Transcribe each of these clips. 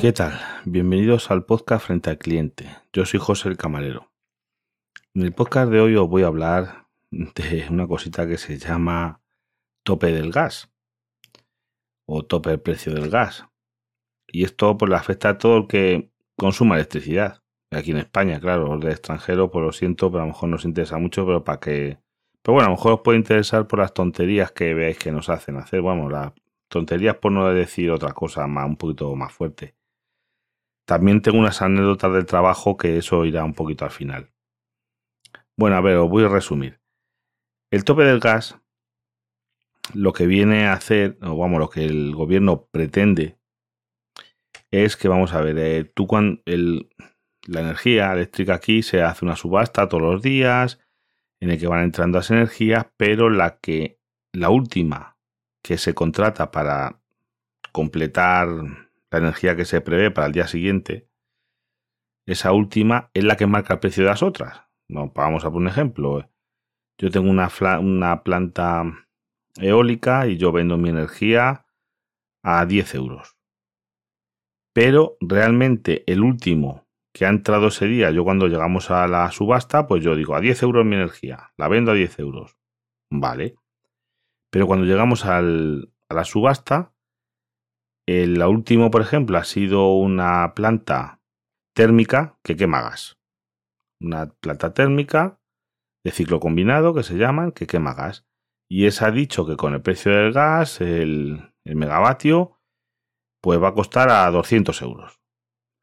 ¿Qué tal? Bienvenidos al podcast Frente al Cliente. Yo soy José el Camarero. En el podcast de hoy os voy a hablar de una cosita que se llama tope del gas o tope del precio del gas. Y esto pues le afecta a todo el que consuma electricidad. Aquí en España, claro, el de extranjero, pues lo siento, pero a lo mejor nos interesa mucho, pero para que... Pero bueno, a lo mejor os puede interesar por las tonterías que veáis que nos hacen hacer. Vamos, las tonterías por no decir otra cosa más, un poquito más fuerte. También tengo unas anécdotas del trabajo que eso irá un poquito al final. Bueno, a ver, os voy a resumir. El tope del gas, lo que viene a hacer, o vamos, lo que el gobierno pretende, es que, vamos a ver, eh, tú cuando la energía eléctrica aquí se hace una subasta todos los días, en el que van entrando las energías, pero la que, la última que se contrata para completar la energía que se prevé para el día siguiente, esa última es la que marca el precio de las otras. No, vamos a poner un ejemplo. Yo tengo una, una planta eólica y yo vendo mi energía a 10 euros. Pero realmente el último que ha entrado ese día, yo cuando llegamos a la subasta, pues yo digo a 10 euros mi energía, la vendo a 10 euros. Vale. Pero cuando llegamos a la subasta, el último, por ejemplo, ha sido una planta térmica que quema gas. Una planta térmica de ciclo combinado que se llaman que quema gas. Y esa ha dicho que con el precio del gas, el, el megavatio, pues va a costar a 200 euros.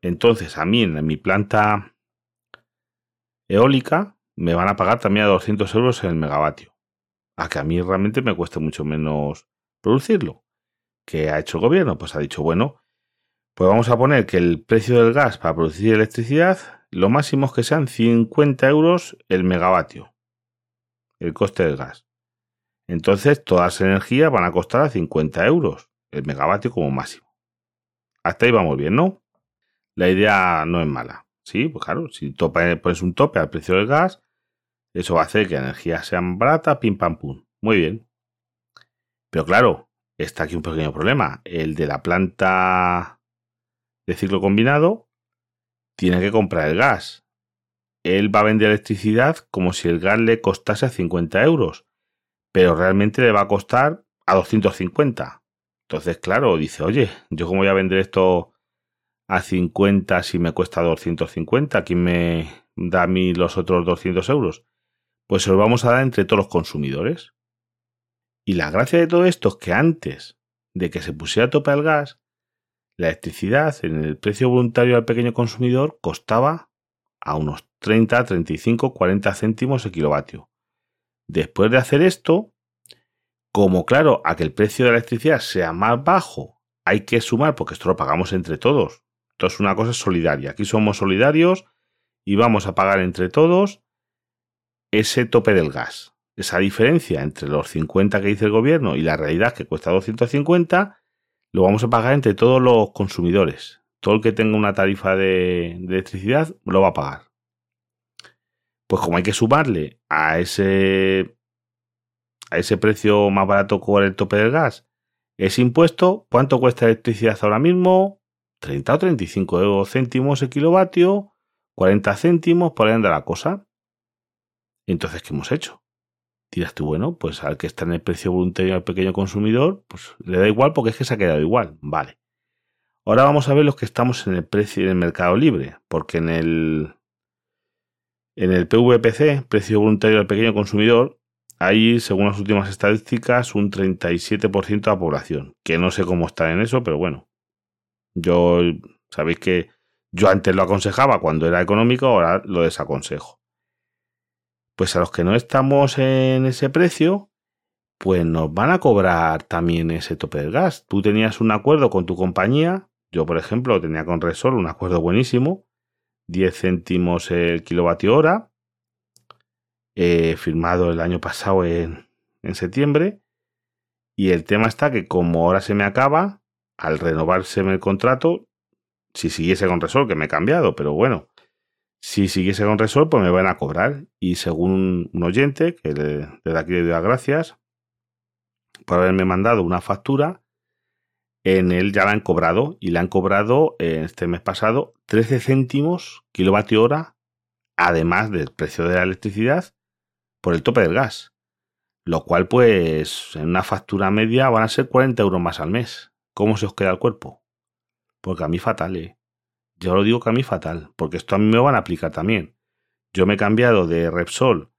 Entonces, a mí en mi planta eólica me van a pagar también a 200 euros el megavatio. A que a mí realmente me cueste mucho menos producirlo. ¿Qué ha hecho el gobierno? Pues ha dicho, bueno, pues vamos a poner que el precio del gas para producir electricidad, lo máximo es que sean 50 euros el megavatio, el coste del gas. Entonces, todas las energías van a costar a 50 euros el megavatio como máximo. Hasta ahí vamos bien, ¿no? La idea no es mala. Sí, pues claro, si pones un tope al precio del gas, eso va a hacer que la energía sea barata, pim pam pum. Muy bien. Pero claro, está aquí un pequeño problema. El de la planta de ciclo combinado tiene que comprar el gas. Él va a vender electricidad como si el gas le costase a 50 euros, pero realmente le va a costar a 250. Entonces, claro, dice, oye, yo cómo voy a vender esto a 50 si me cuesta 250, ¿quién me da a mí los otros 200 euros? Pues se los vamos a dar entre todos los consumidores. Y la gracia de todo esto es que antes de que se pusiera a tope el gas, la electricidad en el precio voluntario al pequeño consumidor costaba a unos 30, 35, 40 céntimos el kilovatio. Después de hacer esto, como claro, a que el precio de la electricidad sea más bajo, hay que sumar, porque esto lo pagamos entre todos. Esto es una cosa solidaria. Aquí somos solidarios y vamos a pagar entre todos ese tope del gas esa diferencia entre los 50 que dice el gobierno y la realidad que cuesta 250, lo vamos a pagar entre todos los consumidores. Todo el que tenga una tarifa de, electricidad lo va a pagar. Pues como hay que sumarle a ese, a ese precio más barato con el tope del gas, ese impuesto, ¿cuánto cuesta electricidad ahora mismo? 30 o 35 céntimos el kilovatio, 40 céntimos, por ahí anda la cosa. Entonces, ¿qué hemos hecho? dirás tú, bueno, pues al que está en el precio voluntario al pequeño consumidor, pues le da igual porque es que se ha quedado igual. Vale. Ahora vamos a ver los que estamos en el precio en el mercado libre, porque en el en el PVPC, precio voluntario al pequeño consumidor, hay, según las últimas estadísticas, un 37% de la población, que no sé cómo está en eso, pero bueno. Yo sabéis que yo antes lo aconsejaba cuando era económico, ahora lo desaconsejo. Pues a los que no estamos en ese precio, pues nos van a cobrar también ese tope del gas. Tú tenías un acuerdo con tu compañía, yo por ejemplo tenía con Resol un acuerdo buenísimo, 10 céntimos el kilovatio hora, eh, firmado el año pasado en, en septiembre, y el tema está que como ahora se me acaba, al renovarse el contrato, si siguiese con Resol, que me he cambiado, pero bueno, si siguiese con Resol, pues me van a cobrar. Y según un oyente, que desde aquí le doy las gracias, por haberme mandado una factura. En él ya la han cobrado y le han cobrado en este mes pasado 13 céntimos kilovatio hora, además del precio de la electricidad, por el tope del gas. Lo cual, pues, en una factura media van a ser 40 euros más al mes. ¿Cómo se os queda el cuerpo? Porque a mí fatal, ¿eh? Yo lo digo que a mí fatal, porque esto a mí me van a aplicar también. Yo me he cambiado de Repsol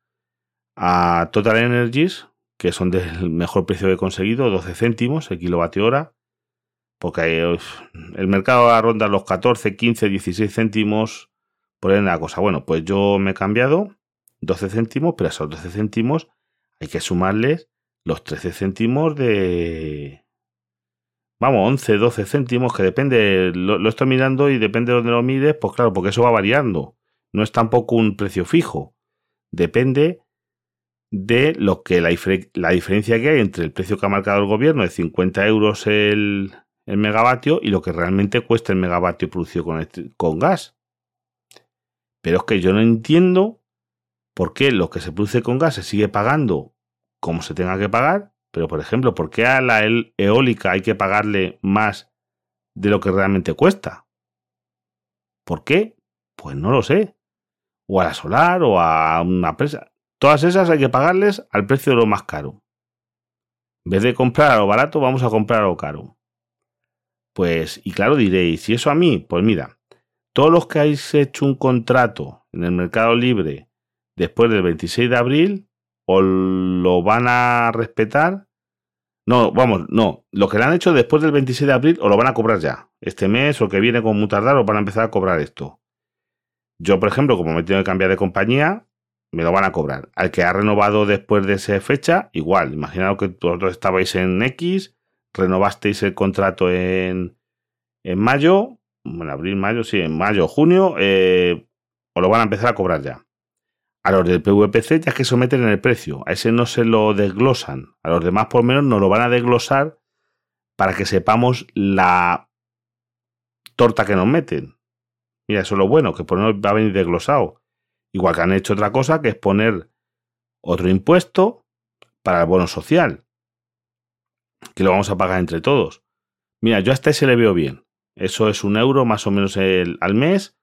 a Total Energies, que son del mejor precio que he conseguido, 12 céntimos el kilovatio hora, porque el mercado va a rondar los 14, 15, 16 céntimos por la cosa. Bueno, pues yo me he cambiado 12 céntimos, pero a esos 12 céntimos hay que sumarles los 13 céntimos de... Vamos, 11, 12 céntimos, que depende, lo, estoy mirando y depende de donde lo mires, pues claro, porque eso va variando. No es tampoco un precio fijo. Depende de lo que la, la, diferencia que hay entre el precio que ha marcado el gobierno de 50 euros el, el megavatio y lo que realmente cuesta el megavatio producido con, con gas. Pero es que yo no entiendo por qué lo que se produce con gas se sigue pagando como se tenga que pagar, pero por ejemplo, ¿por qué a la eólica hay que pagarle más de lo que realmente cuesta? ¿Por qué? Pues no lo sé. O a la solar o a una presa. Todas esas hay que pagarles al precio de lo más caro. En vez de comprar a lo barato, vamos a comprar a lo caro. Pues, y claro diréis, ¿y eso a mí? Pues mira, todos los que habéis hecho un contrato en el mercado libre después del 26 de abril, o lo van a respetar. No, vamos, no. Lo que le han hecho después del 26 de abril, o lo van a cobrar ya. Este mes o que viene con muy tardar, o van a empezar a cobrar esto. Yo, por ejemplo, como me tengo que cambiar de compañía, me lo van a cobrar. Al que ha renovado después de esa fecha, igual. Imaginaos que vosotros estabais en X, renovasteis el contrato en, en mayo, en abril, mayo, sí, en mayo, junio, eh, os lo van a empezar a cobrar ya. A los del PVPC ya que someten en el precio, a ese no se lo desglosan. A los demás por menos nos lo van a desglosar para que sepamos la torta que nos meten. Mira, eso es lo bueno, que por menos va a venir desglosado. Igual que han hecho otra cosa, que es poner otro impuesto para el bono social, que lo vamos a pagar entre todos. Mira, yo hasta ese le veo bien. Eso es un euro más o menos al mes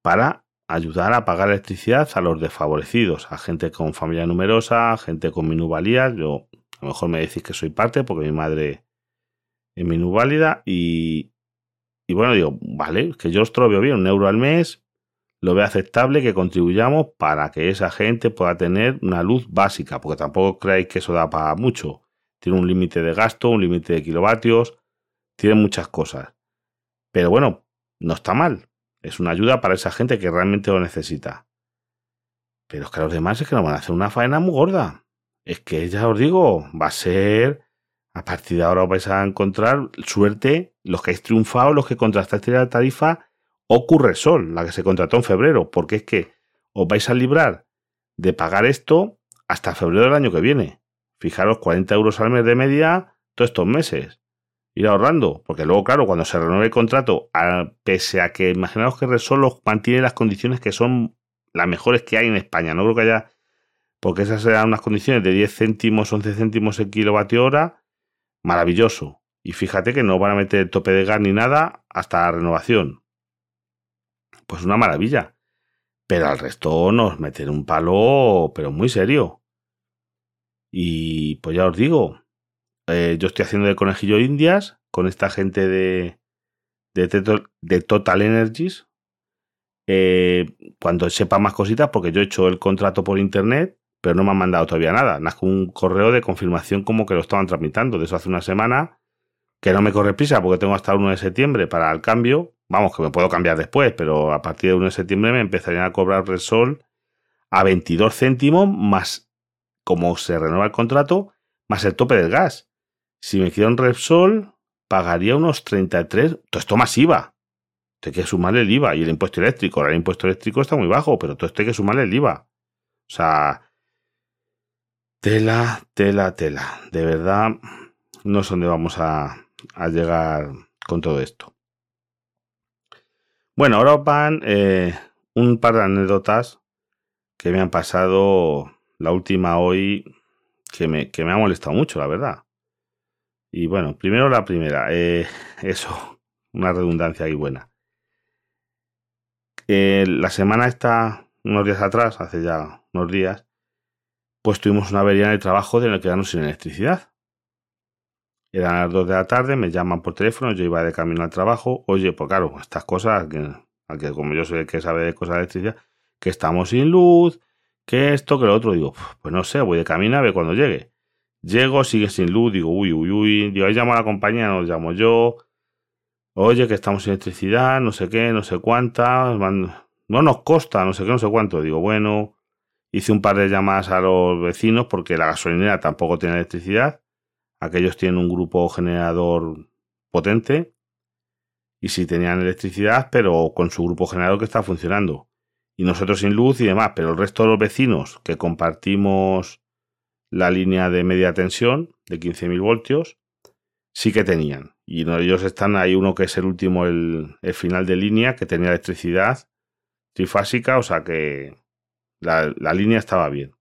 para ayudar a pagar electricidad a los desfavorecidos, a gente con familia numerosa, gente con minusvalías. Yo a lo mejor me decís que soy parte porque mi madre es minusválida y, y bueno, digo, vale, que yo os veo bien, un euro al mes, lo veo aceptable que contribuyamos para que esa gente pueda tener una luz básica, porque tampoco creáis que eso da para mucho. Tiene un límite de gasto, un límite de kilovatios, tiene muchas cosas. Pero bueno, no está mal. Es una ayuda para esa gente que realmente lo necesita. Pero es que los demás es que nos van a hacer una faena muy gorda. Es que ya os digo, va a ser. A partir de ahora os vais a encontrar suerte los que habéis triunfado, los que contrastasteis la tarifa ocurre Sol, la que se contrató en febrero, porque es que os vais a librar de pagar esto hasta febrero del año que viene. Fijaros, 40 euros al mes de media todos estos meses. Ir ahorrando, porque luego, claro, cuando se renueve el contrato, pese a que imaginaos que Resol mantiene las condiciones que son las mejores que hay en España. No creo que haya, porque esas serán unas condiciones de 10 céntimos, 11 céntimos el kilovatio hora, maravilloso. Y fíjate que no van a meter tope de gas ni nada hasta la renovación pues una maravilla. Pero al resto nos meten un palo, pero muy serio. Y pues ya os digo, eh, yo estoy haciendo de conejillo indias con esta gente de, de, Total Energies. Eh, cuando sepa más cositas, porque yo he hecho el contrato por internet, pero no me han mandado todavía nada. Nada un correo de confirmación como que lo estaban tramitando. De eso hace una semana, que no me corre prisa porque tengo hasta el 1 de septiembre para el cambio, Vamos, que me puedo cambiar después, pero a partir de 1 de septiembre me empezarían a cobrar Resol a 22 céntimos más, como se renueva el contrato, más el tope del gas. Si me quedo en Repsol, pagaría unos 33, todo esto más IVA. Hay que sumarle el IVA y el impuesto eléctrico. el impuesto eléctrico está muy bajo, pero todo esto hay que sumarle el IVA. O sea, tela, tela, tela. De verdad, no sé dónde vamos a, a llegar con todo esto. Bueno, ahora van eh, un par de anécdotas que me han pasado la última hoy que me, que me ha molestado mucho, la verdad. Y bueno, primero la primera. Eh, eso, una redundancia ahí buena. Eh, la semana está, unos días atrás, hace ya unos días, pues tuvimos una avería en el trabajo de quedarnos sin electricidad. Eran las 2 de la tarde, me llaman por teléfono, yo iba de camino al trabajo. Oye, pues claro, estas cosas, que, como yo soy el que sabe de cosas de electricidad, que estamos sin luz, que esto, que lo otro. Digo, pues no sé, voy de camino a ver cuando llegue. Llego, sigue sin luz, digo, uy, uy, uy. Digo, ahí llamo a la compañía, nos llamo yo. Oye, que estamos sin electricidad, no sé qué, no sé cuántas. No nos costa, no sé qué, no sé cuánto. Digo, bueno, hice un par de llamadas a los vecinos porque la gasolinera tampoco tiene electricidad. Aquellos tienen un grupo generador potente. Y sí tenían electricidad, pero con su grupo generador que está funcionando. Y nosotros sin luz y demás. Pero el resto de los vecinos que compartimos la línea de media tensión de 15.000 voltios, sí que tenían. Y ellos están, hay uno que es el último, el, final de línea, que tenía electricidad trifásica, o sea que la, línea estaba bien.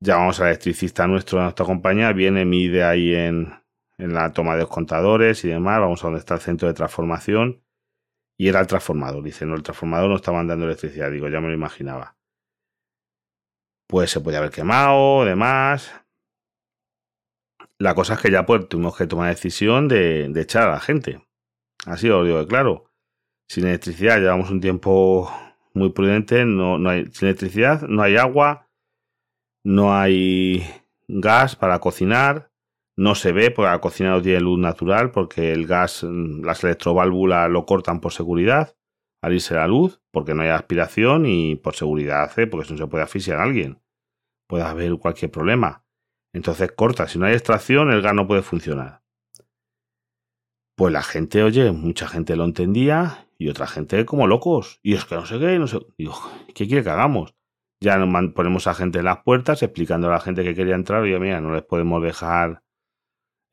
Llamamos al electricista nuestro de nuestra compañía, viene, mide ahí en, en la toma de los contadores y demás, vamos a donde está el centro de transformación, y era el transformador. Dice, no, el transformador no estaba dando electricidad, digo, ya me lo imaginaba pues se podía haber quemado, demás. La cosa es que ya pues tuvimos que tomar la decisión de, echar a la gente. Así os digo claro. Sin electricidad llevamos un tiempo muy prudente, no, no hay, sin electricidad no hay agua, no hay gas para cocinar, no se ve porque la cocina no tiene luz natural porque el gas, las electroválvulas lo cortan por seguridad al irse la luz porque no hay aspiración y por seguridad, porque eso no se puede asfixiar a alguien puede haber cualquier problema. Entonces corta, si no hay extracción, el gas no puede funcionar. Pues la gente, oye, mucha gente lo entendía y otra gente como locos. Y es que no sé qué, no sé. Digo, ¿qué quiere que hagamos? Ya ponemos a gente en las puertas explicando a la gente que quería entrar. Oye, mira, no les podemos dejar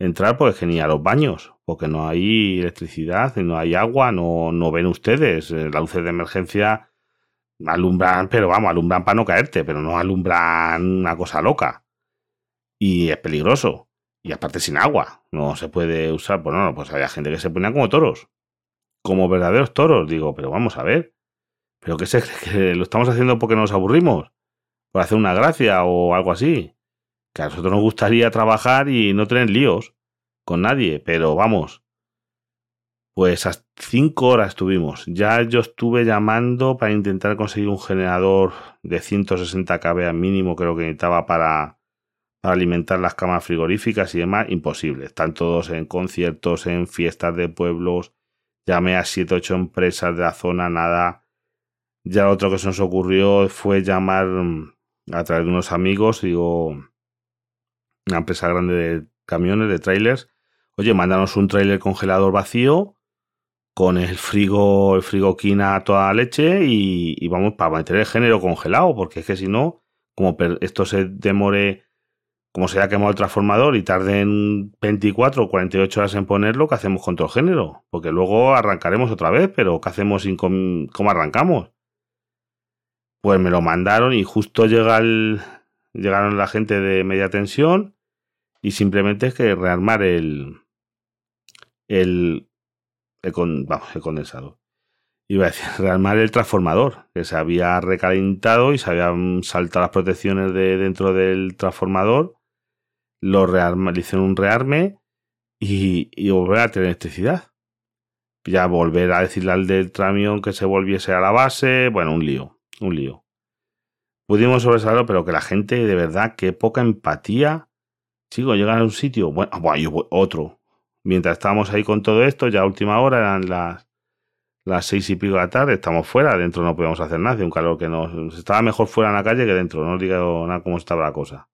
entrar porque es que ni a los baños, porque no hay electricidad, no hay agua, no, no ven ustedes. Eh, la luz de emergencia alumbran, pero vamos, alumbran para no caerte, pero no alumbran una cosa loca. Y es peligroso. Y aparte sin agua. No se puede usar. Pues no, pues había gente que se ponía como toros. Como verdaderos toros. Digo, pero vamos a ver. ¿Pero qué se cree que lo estamos haciendo porque nos aburrimos? ¿Por hacer una gracia o algo así? Que a nosotros nos gustaría trabajar y no tener líos con nadie. Pero vamos, pues a cinco horas estuvimos. Ya yo estuve llamando para intentar conseguir un generador de 160 kVA mínimo, creo que necesitaba para, para alimentar las camas frigoríficas y demás. Imposible. Están todos en conciertos, en fiestas de pueblos. Llamé a 7 8 empresas de la zona, nada. Ya lo otro que se nos ocurrió fue llamar mm, a través de unos amigos, digo, una empresa grande de camiones, de trailers. Oye, mándanos un trailer congelador vacío con el frigo, el frigoquina a toda leche y, vamos para mantener el género congelado, porque es que si no, como esto se demore, como se haya quemado el transformador y tarden 24 o 48 horas en ponerlo, ¿qué hacemos con todo el género? Porque luego arrancaremos otra vez, pero ¿qué hacemos sin cómo arrancamos? Pues me lo mandaron y justo llega el, llegaron la gente de media tensión y simplemente es que rearmar el, el, el, con. Iba a decir, rearmar el transformador, que se había recalentado y se habían saltado las protecciones de dentro del transformador. Lo rearma, le hicieron un rearme y, volver a tener electricidad. Ya volver a decirle al del tramión que se volviese a la base. Bueno, un lío, un lío. Pudimos sobresalirlo, pero que la gente, de verdad, qué poca empatía. Chico, llegan a un sitio. Bueno, bueno otro mientras estábamos ahí con todo esto, ya a última hora eran las, las seis y pico de la tarde, estamos fuera, dentro no podíamos hacer nada, un calor que nos estaba mejor fuera en la calle que dentro, no os digo nada cómo estaba la cosa.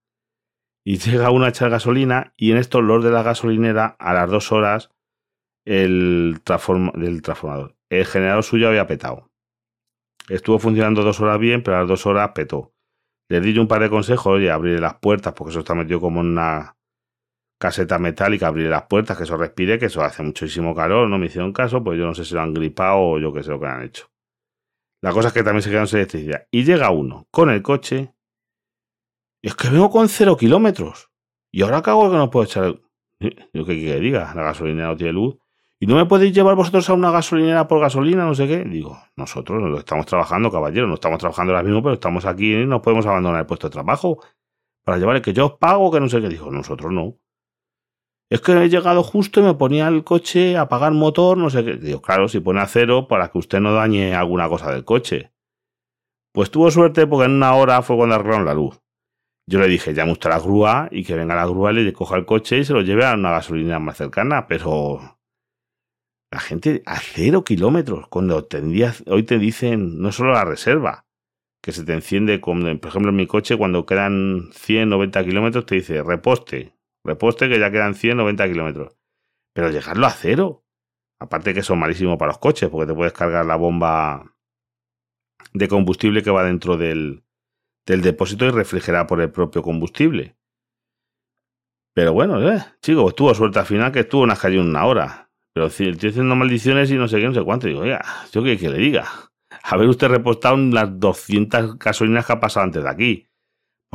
Y llega uno a echar gasolina y en estos los de la gasolinera a las dos horas el del transformador. El generador suyo había petado. Estuvo funcionando dos horas bien, pero a las dos horas petó. Le di yo un par de consejos, oye, abrir las puertas, porque eso está metido como en una, caseta metálica, abrir las puertas, que eso respire, que eso hace muchísimo calor, no me hicieron caso, pues yo no sé si lo han gripado o yo qué sé lo que han hecho. La cosa es que también se quedan sin electricidad. Y llega uno con el coche, y es que vengo con cero kilómetros. Y ahora cago que no puedo echar. Yo qué que diga, la gasolinera no tiene luz. ¿Y no me podéis llevar vosotros a una gasolinera por gasolina, no sé qué? Digo, nosotros no estamos trabajando, caballero, no estamos trabajando ahora mismo, pero estamos aquí y no podemos abandonar el puesto de trabajo para llevar el que yo os pago, que no sé qué. Dijo, nosotros no. Es que he llegado justo y me ponía el coche a apagar motor, no sé qué. Digo, claro, si pone a cero para que usted no dañe alguna cosa del coche. Pues tuvo suerte porque en una hora fue cuando arreglaron la luz. Yo le dije, llame usted a la grúa y que venga la grúa y le coja el coche y se lo lleve a una gasolina más cercana, pero la gente a cero kilómetros, cuando tendrías, hoy te dicen no solo la reserva, que se te enciende, con, por ejemplo en mi coche cuando quedan 100, 90 kilómetros te dice reposte, reposte que ya quedan 100, 90 kilómetros. Pero llegarlo a cero. Aparte que son malísimos para los coches porque te puedes cargar la bomba de combustible que va dentro del, del depósito y refrigerada por el propio combustible. Pero bueno, eh, chico, pues tuvo suerte al final que estuvo unas calle una hora. Pero si estoy haciendo maldiciones y no sé qué, no sé cuánto. Digo, oiga, yo qué que le diga. A ver usted repostado las 200 gasolineras que ha pasado antes de aquí.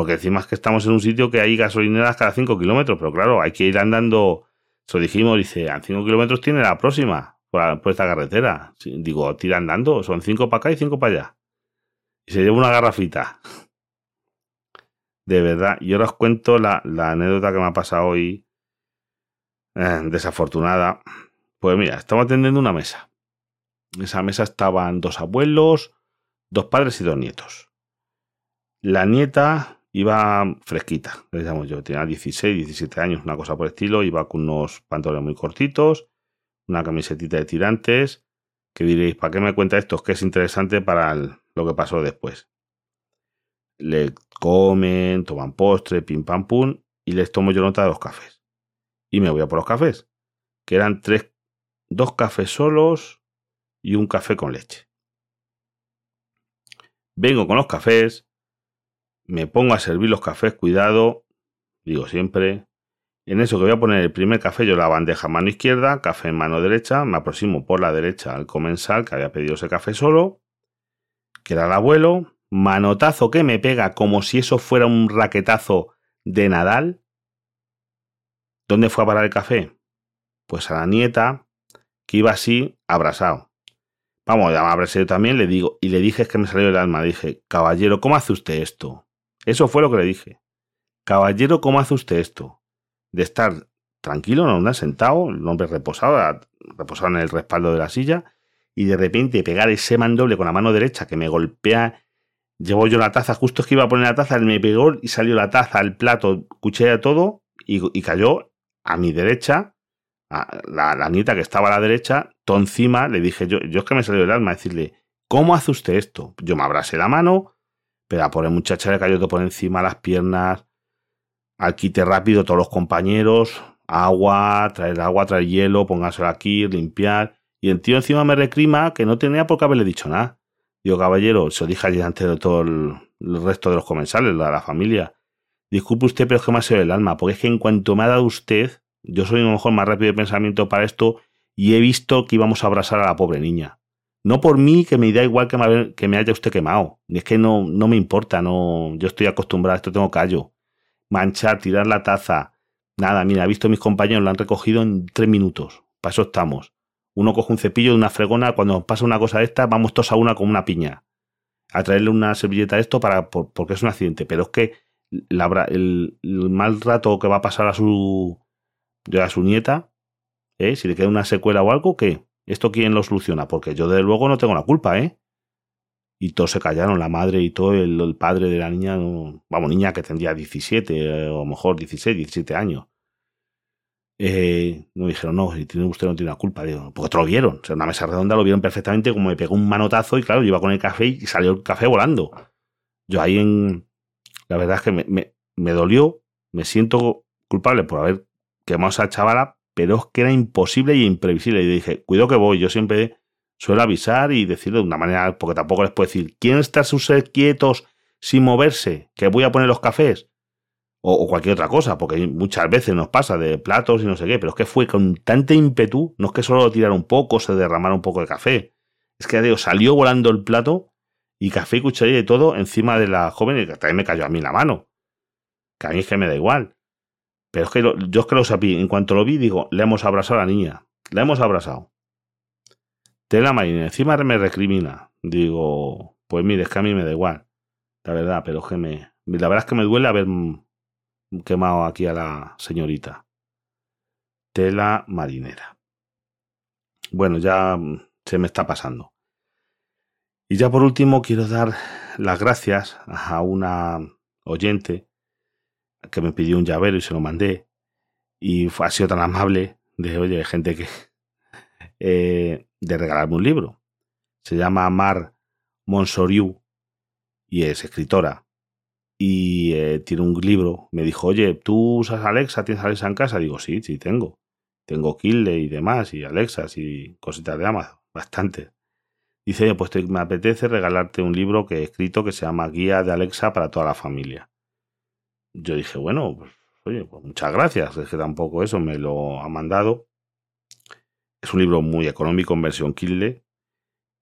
Porque encima es que estamos en un sitio que hay gasolineras cada 5 kilómetros. Pero claro, hay que ir andando. Eso dijimos, dice, a 5 kilómetros tiene la próxima por, esta carretera. Digo, tira andando, son 5 para acá y 5 para allá. Y se lleva una garrafita de verdad. Y ahora os cuento la, anécdota que me ha pasado hoy, eh, desafortunada. Pues mira, estamos atendiendo una mesa. En esa mesa estaban dos abuelos, dos padres y dos nietos. La nieta iba fresquita, le yo, tenía 16, 17 años, una cosa por el estilo, iba con unos pantalones muy cortitos, una camisetita de tirantes, que diréis, ¿para qué me cuenta esto? Es que es interesante para lo que pasó después le comen, toman postre, pim pam pum, y les tomo yo nota de los cafés. Y me voy a por los cafés, que eran tres, dos cafés solos y un café con leche. Vengo con los cafés, me pongo a servir los cafés, cuidado, digo siempre. En eso que voy a poner el primer café, yo la bandeja mano izquierda, café en mano derecha, me aproximo por la derecha al comensal que había pedido ese café solo, que era el abuelo, manotazo que me pega como si eso fuera un raquetazo de Nadal. ¿Dónde fue a parar el café? Pues a la nieta, que iba así, abrasado. Vamos, ya me abrasé también, le digo, y le dije es que me salió el alma. Dije, caballero, ¿cómo hace usted esto? Eso fue lo que le dije. Caballero, ¿cómo hace usted esto? De estar tranquilo, no sentado, el hombre reposado, reposado en el respaldo de la silla, y de repente pegar ese mandoble con la mano derecha que me golpea Llevo yo la taza, justo es que iba a poner la taza, me pegó y salió la taza, el plato, cuchilla todo y, cayó a mi derecha, a la, nieta que estaba a la derecha, todo encima, le dije yo, yo es que me salió el alma decirle, ¿cómo hace usted esto? Yo me abrasé la mano, pero a por el muchacha le cayó todo por encima, las piernas, al quite rápido todos los compañeros, agua, traer agua, traer hielo, póngaselo aquí, limpiar. Y el tío encima me recrima que no tenía por qué haberle dicho nada. Digo, caballero, se lo dije allí ante todo el, resto de los comensales, la, la familia. Disculpe usted, pero es que me ha sido el alma, porque es que en cuanto me ha dado usted, yo soy a lo mejor más rápido de pensamiento para esto y he visto que íbamos a abrazar a la pobre niña. No por mí, que me da igual que me, haya usted quemado. Es que no, no me importa, no, yo estoy acostumbrado a esto, tengo callo. Manchar, tirar la taza. Nada, mira, he visto mis compañeros, lo han recogido en tres minutos. Para eso estamos. Uno coge un cepillo de una fregona, cuando pasa una cosa de esta, vamos todos a una con una piña. A traerle una servilleta a esto para, porque es un accidente. Pero es que el, mal rato que va a pasar a su, a su nieta, ¿eh? si le queda una secuela o algo, ¿qué? ¿Esto quién lo soluciona? Porque yo desde luego no tengo la culpa, ¿eh? Y todos se callaron, la madre y todo, el, padre de la niña, vamos, niña que tendría 17, eh, o mejor 16, 17 años. Eh, no dijeron, no, si tiene usted no tiene la culpa. Digo, porque te lo vieron. O sea, una mesa redonda lo vieron perfectamente, como me pegó un manotazo y claro, yo iba con el café y salió el café volando. Yo ahí en. La verdad es que me, me, dolió, me siento culpable por haber quemado a esa chavala, pero es que era imposible y imprevisible. Y dije, cuido que voy. Yo siempre suelo avisar y decirlo de una manera, porque tampoco les puedo decir, ¿quieren estar sus quietos sin moverse? Que voy a poner los cafés o, cualquier otra cosa, porque muchas veces nos pasa de platos y no sé qué, pero es que fue con tanta ímpetu, no es que solo tirar un poco, se derramara un poco de café, es que salió volando el plato y café y cucharilla y todo encima de la joven y que también me cayó a mí la mano, que a mí es que me da igual. Pero es que yo es que lo sabía. En cuanto lo vi, digo, le hemos abrazado a la niña. La hemos abrazado. Tela marina. Encima me recrimina. Digo, pues mire, es que a mí me da igual. La verdad, pero es que me. La verdad es que me duele haber quemado aquí a la señorita. Tela marinera. Bueno, ya se me está pasando. Y ya por último quiero dar las gracias a una oyente que me pidió un llavero y se lo mandé. Y fue, ha sido tan amable de, oye, gente que... Eh, de regalarme un libro. Se llama Mar Monsoriu y es escritora. Y eh, tiene un libro. Me dijo, oye, ¿tú usas Alexa? ¿Tienes Alexa en casa? Digo, sí, sí, tengo. Tengo Kindle y demás, y Alexas y cositas de Amazon. Bastante. Dice, oye, pues me apetece regalarte un libro que he escrito que se llama Guía de Alexa para toda la familia yo dije, bueno, pues, oye, pues muchas gracias. Es que tampoco eso me lo ha mandado. Es un libro muy económico en versión Kindle.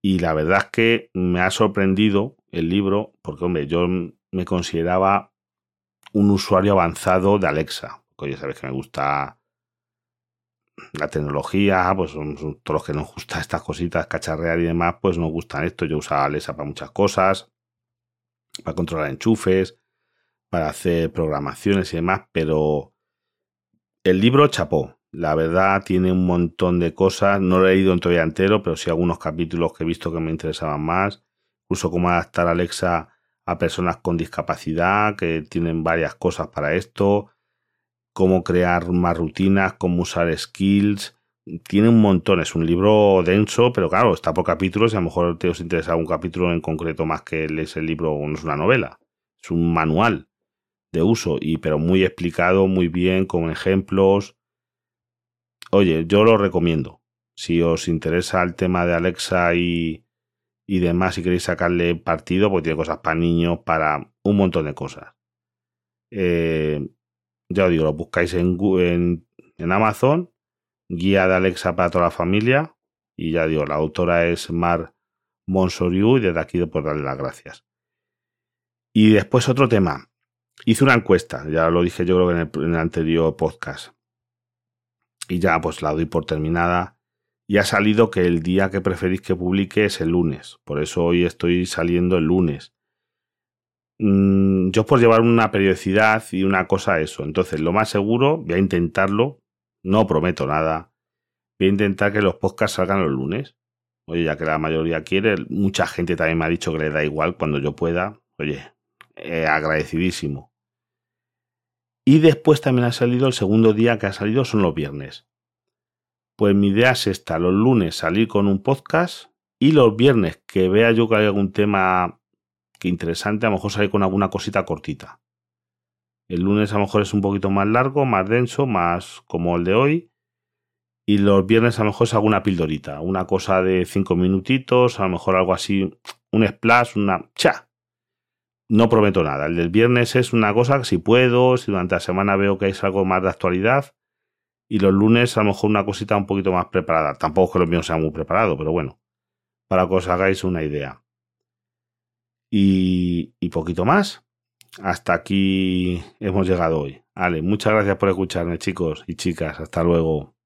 Y la verdad es que me ha sorprendido el libro, porque, hombre, yo me consideraba un usuario avanzado de Alexa. Porque ya sabes que me gusta la tecnología, pues son, todos los que nos gustan estas cositas, cacharrear y demás, pues nos gustan esto. Yo usaba Alexa para muchas cosas, para controlar enchufes, para hacer programaciones y demás, pero el libro chapó. La verdad tiene un montón de cosas, no lo he leído en todavía entero, pero sí algunos capítulos que he visto que me interesaban más, incluso cómo adaptar Alexa a personas con discapacidad, que tienen varias cosas para esto, cómo crear más rutinas, cómo usar skills, tiene un montón, es un libro denso, pero claro, está por capítulos y a lo mejor te os interesa un capítulo en concreto más que lees el libro, no es una novela, es un manual de uso, y, pero muy explicado, muy bien, con ejemplos. Oye, yo lo recomiendo. Si os interesa el tema de Alexa y, y demás, y queréis sacarle partido, porque tiene cosas para niños, para un montón de cosas. Eh, ya os digo, lo buscáis en, en, en, Amazon, guía de Alexa para toda la familia, y ya digo, la autora es Mar Monsoriu, y desde aquí por darle las gracias. Y después otro tema, Hice una encuesta, ya lo dije yo creo que en el, anterior podcast. Y ya pues la doy por terminada. Y ha salido que el día que preferís que publique es el lunes. Por eso hoy estoy saliendo el lunes. Mm, yo por llevar una periodicidad y una cosa eso. Entonces, lo más seguro, voy a intentarlo. No prometo nada. Voy a intentar que los podcasts salgan los lunes. Oye, ya que la mayoría quiere, mucha gente también me ha dicho que le da igual cuando yo pueda. Oye, eh, agradecidísimo. Y después también ha salido el segundo día que ha salido son los viernes. Pues mi idea es esta, los lunes salir con un podcast y los viernes que vea yo que hay algún tema que interesante, a lo mejor salir con alguna cosita cortita. El lunes a lo mejor es un poquito más largo, más denso, más como el de hoy. Y los viernes a lo mejor es alguna pildorita, una cosa de cinco minutitos, a lo mejor algo así, un splash, una cha, no prometo nada. El del viernes es una cosa que si puedo, si durante la semana veo que hay algo más de actualidad. Y los lunes a lo mejor una cosita un poquito más preparada. Tampoco que los míos sean muy preparados, pero bueno. Para que os hagáis una idea. Y, y poquito más. Hasta aquí hemos llegado hoy. Vale, muchas gracias por escucharme, chicos y chicas. Hasta luego.